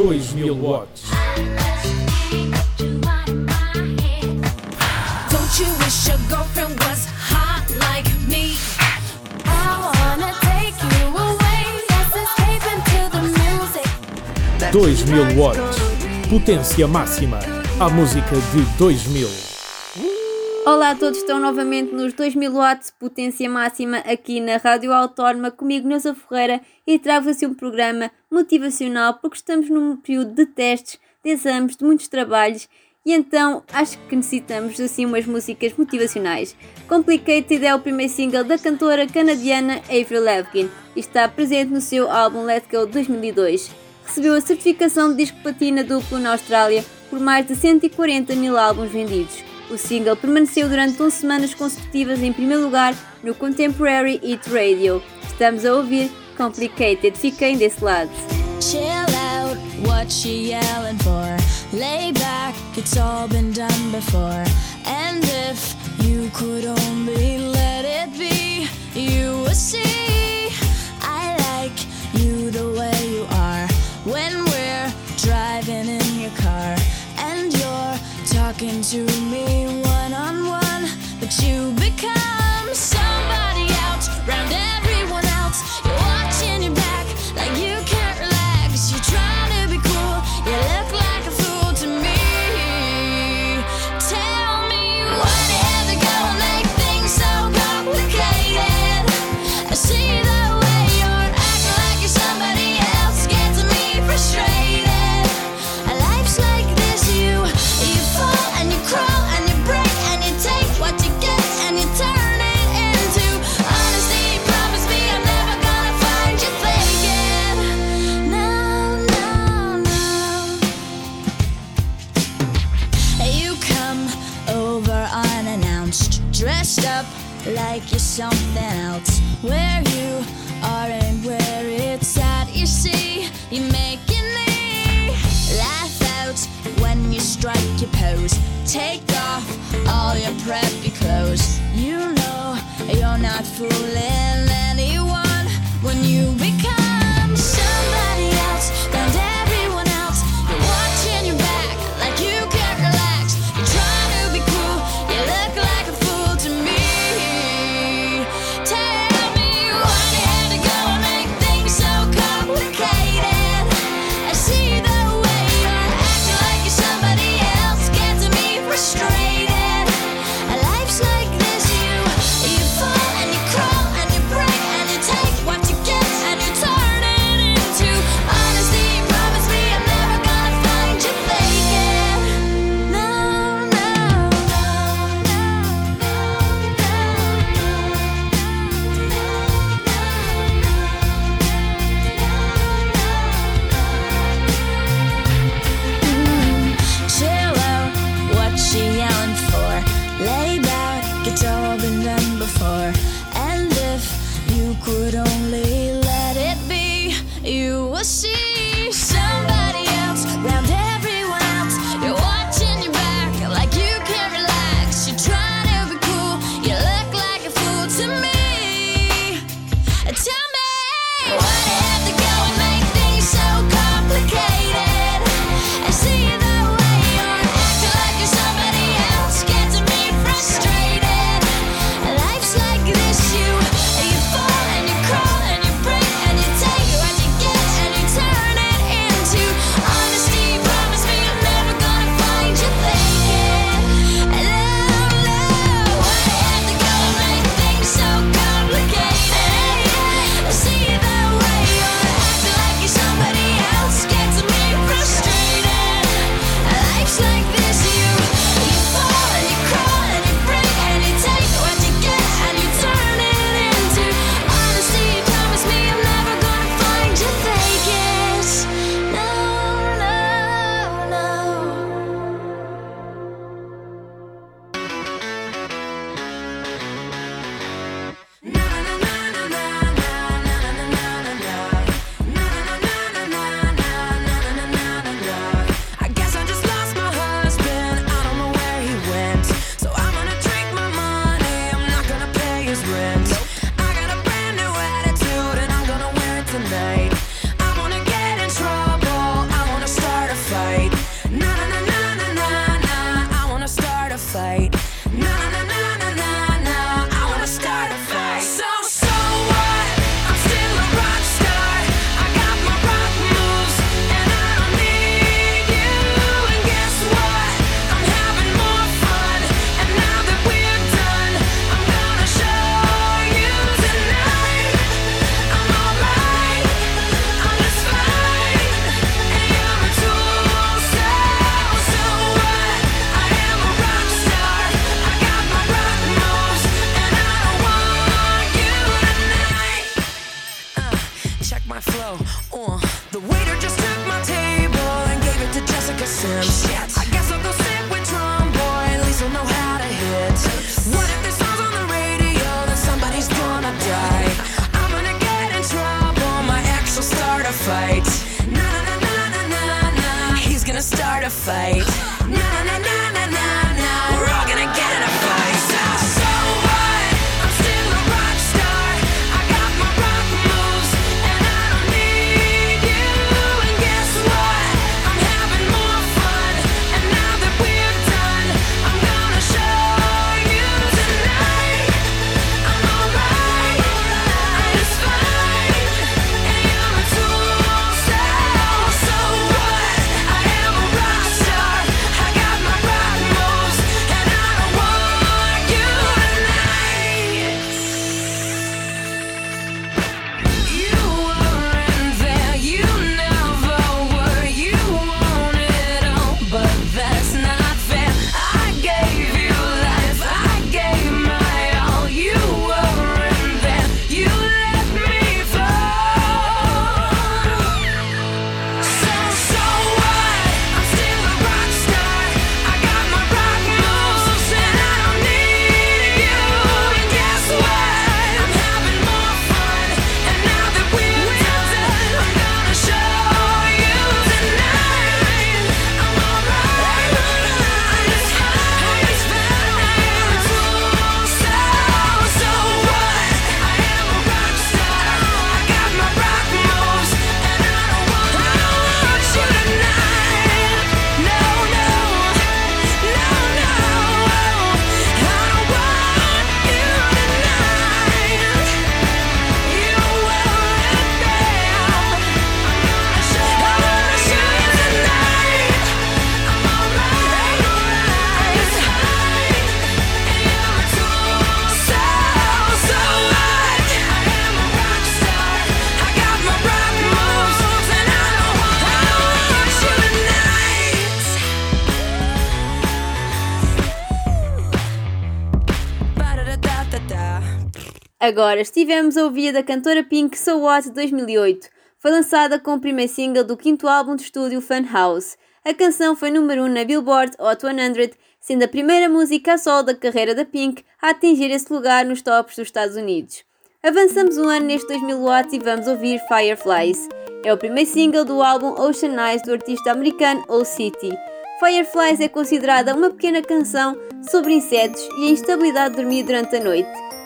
2000 watts. Don't you wish your girlfriend was hot like me? I wanna take you away. Let's escape into the music. 2000 watts. Potência máxima. A música de 2000. Olá a todos, estão novamente nos 2000 watts potência máxima aqui na Rádio Autónoma, comigo Neuza Ferreira e trago-vos um programa motivacional porque estamos num período de testes, de exames, de muitos trabalhos e então acho que necessitamos assim umas músicas motivacionais. Complicated é o primeiro single da cantora canadiana Avril Lavigne e está presente no seu álbum Let's Go 2002. Recebeu a certificação de disco platina duplo na Austrália por mais de 140 mil álbuns vendidos. O single permaneceu durante 11 semanas consecutivas em primeiro lugar no Contemporary Hit Radio. Estamos a ouvir Complicated, fiquem desse lado. Chill out, what she yelling for? Lay back, it's all been done before. And if you could only let it be, you would see. Talking to me one on one, but you become Agora estivemos a ouvir da cantora Pink So What de 2008. Foi lançada como primeiro single do quinto álbum de estúdio Funhouse. A canção foi número 1 um na Billboard Hot 100, sendo a primeira música a sol da carreira da Pink a atingir esse lugar nos tops dos Estados Unidos. Avançamos um ano neste 2000 watts e vamos ouvir Fireflies. É o primeiro single do álbum Ocean Eyes do artista americano O City. Fireflies é considerada uma pequena canção sobre insetos e a instabilidade de dormir durante a noite.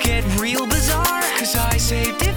get real bizarre. Cause I saved a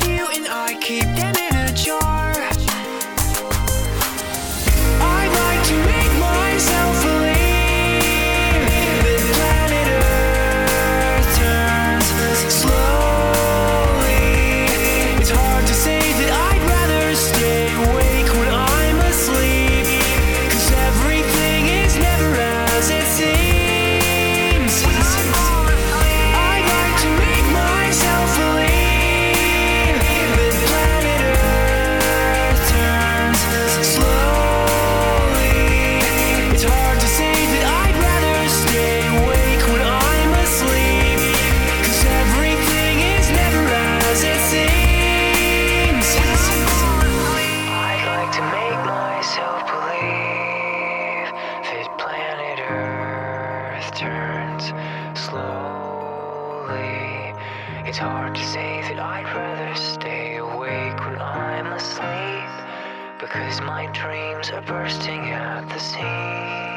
It's hard to say that I'd rather stay awake when I'm asleep. Because my dreams are bursting at the seams.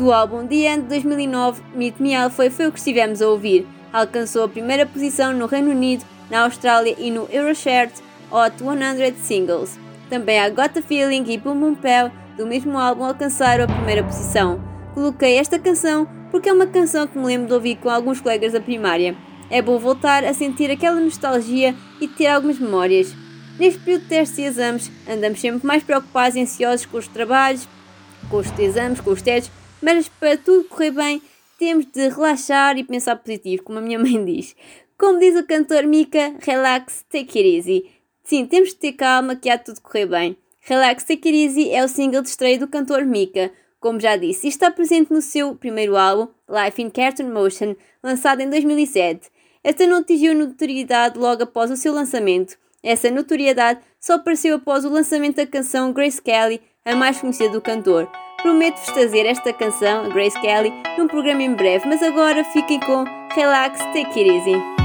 Do álbum The End de 2009, Meet Me Halfway foi o que estivemos a ouvir. Alcançou a primeira posição no Reino Unido, na Austrália e no Eurochart Hot 100 Singles. Também a Got a Feeling e Boom Boom Pow do mesmo álbum alcançaram a primeira posição. Coloquei esta canção porque é uma canção que me lembro de ouvir com alguns colegas da primária. É bom voltar a sentir aquela nostalgia e ter algumas memórias. Neste período de testes e exames, andamos sempre mais preocupados e ansiosos com os trabalhos, com os exames, com os testes, mas para tudo correr bem, temos de relaxar e pensar positivo, como a minha mãe diz. Como diz o cantor Mika, relax, take it easy. Sim, temos de ter calma que há de tudo correr bem. Relax, take it easy é o single de estreia do cantor Mika. Como já disse, está presente no seu primeiro álbum, Life in Cartoon Motion, lançado em 2007. Esta não atingiu notoriedade logo após o seu lançamento. Essa notoriedade só apareceu após o lançamento da canção Grace Kelly, a mais conhecida do cantor. Prometo-vos trazer esta canção, Grace Kelly, num programa em breve, mas agora fiquem com Relax, Take It Easy.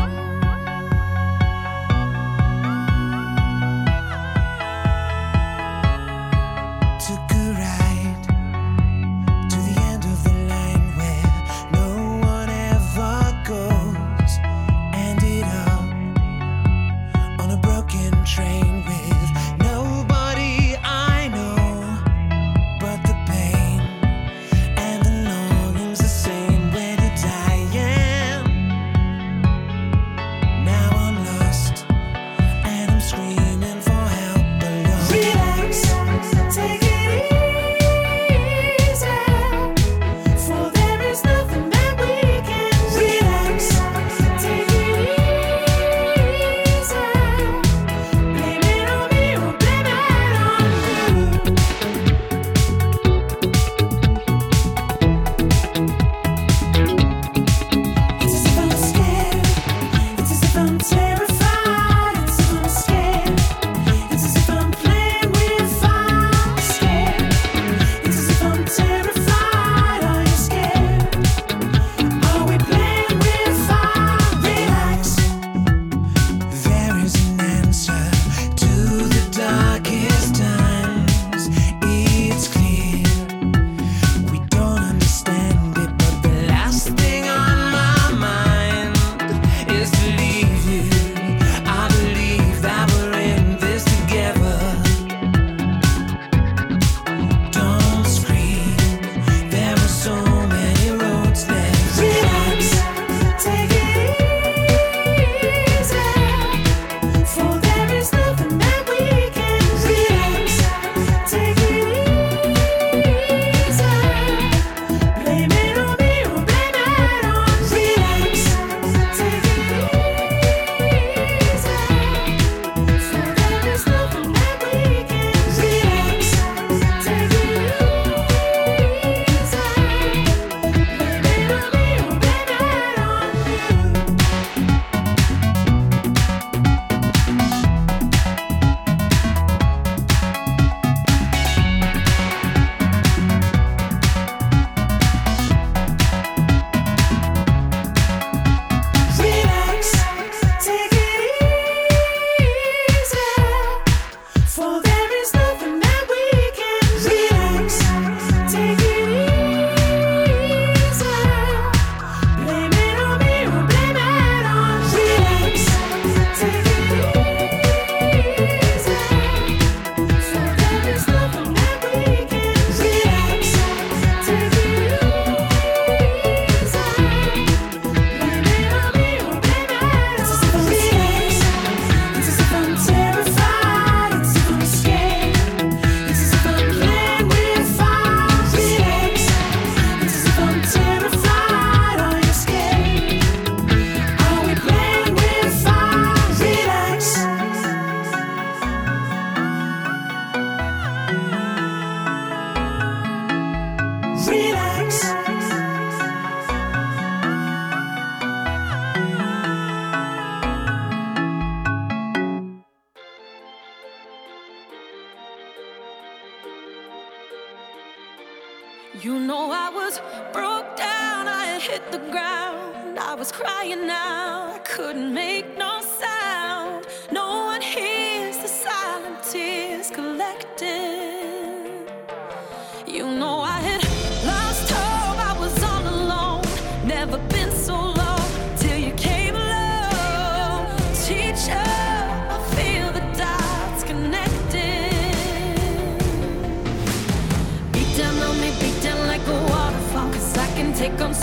Broke down, I hit the ground. I was crying out, I couldn't make no sound. No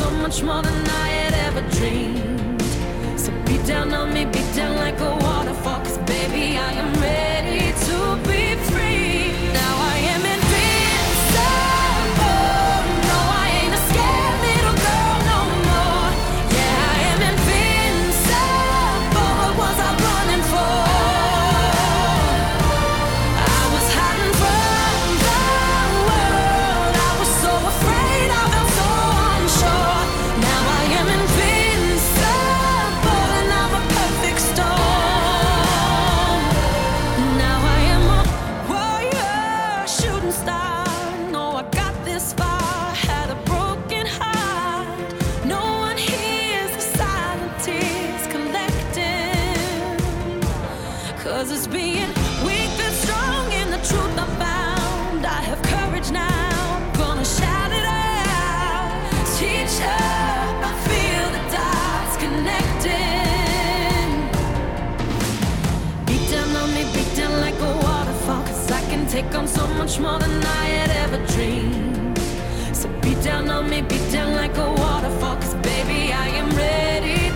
so much more than I had ever dreamed. So beat down on me, beat down like a waterfall. So much more than I had ever dreamed. So beat down on me, beat down like a waterfall. Cause baby, I am ready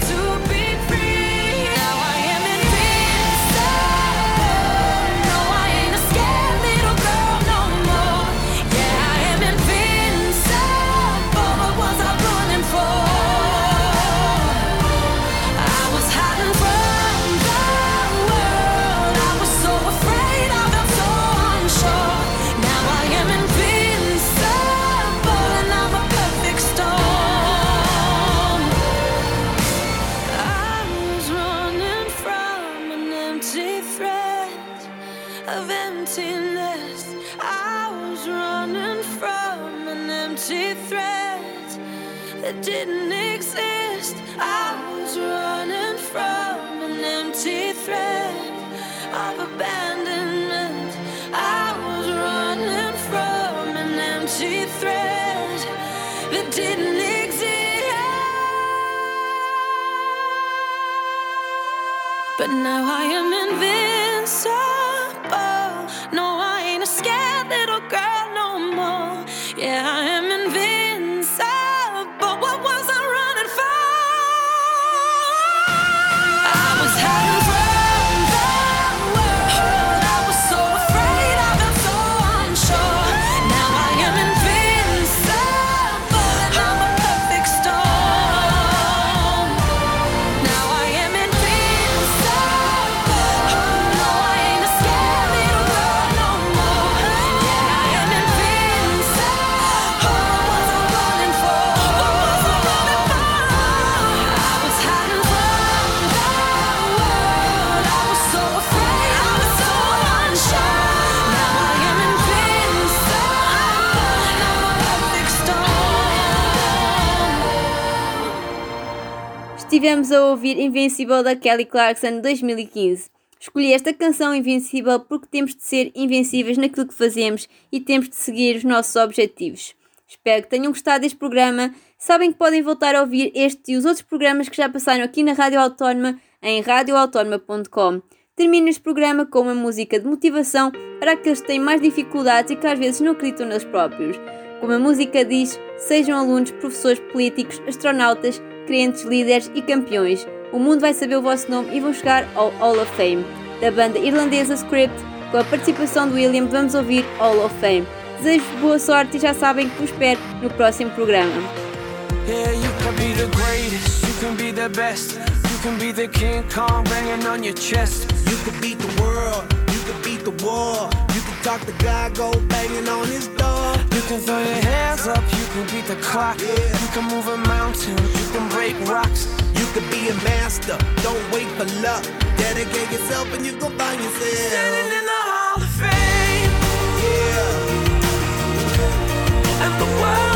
that didn't exist. I was running from an empty threat of abandonment. I was running from an empty threat that didn't exist. But now I am invincible. Estivemos a ouvir Invincible da Kelly Clarkson 2015. Escolhi esta canção Invincible porque temos de ser invencíveis naquilo que fazemos e temos de seguir os nossos objetivos. Espero que tenham gostado deste programa. Sabem que podem voltar a ouvir este e os outros programas que já passaram aqui na Rádio Autónoma em radioautónoma.com. Termino este programa com uma música de motivação para aqueles que têm mais dificuldades e que às vezes não acreditam neles próprios. Como a música diz, sejam alunos, professores, políticos, astronautas, crentes, líderes e campeões. O mundo vai saber o vosso nome e vão chegar ao Hall of Fame. Da banda irlandesa Script, com a participação do William, vamos ouvir Hall of Fame. Desejo-vos boa sorte e já sabem que vos espero no próximo programa. Yeah, you can be the greatest, you can be the best. You can be the King Kong banging on your chest. You could beat the world, you could beat the war. You could talk the guy, go banging on his door. You can throw your hands up, you can beat the clock. You can move a mountain, you can break rocks. You could be a master, don't wait for luck. Dedicate yourself and you go find yourself. Standing in the Hall of Fame, Yeah, and the world's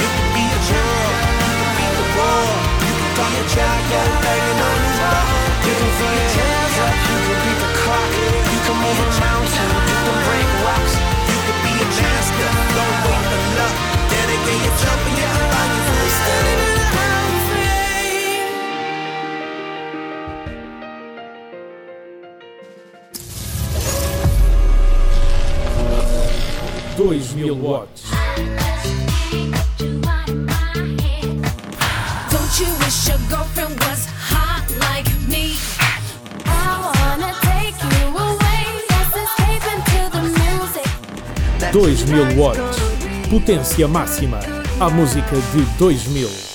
You can be a girl. You can be the war. You can be a champion banging on 2000 watts. Don't you wish your girlfriend was hot like me? I wanna take you away. Let's escape into the music. 2000 watts. Potência máxima. A música de 2000.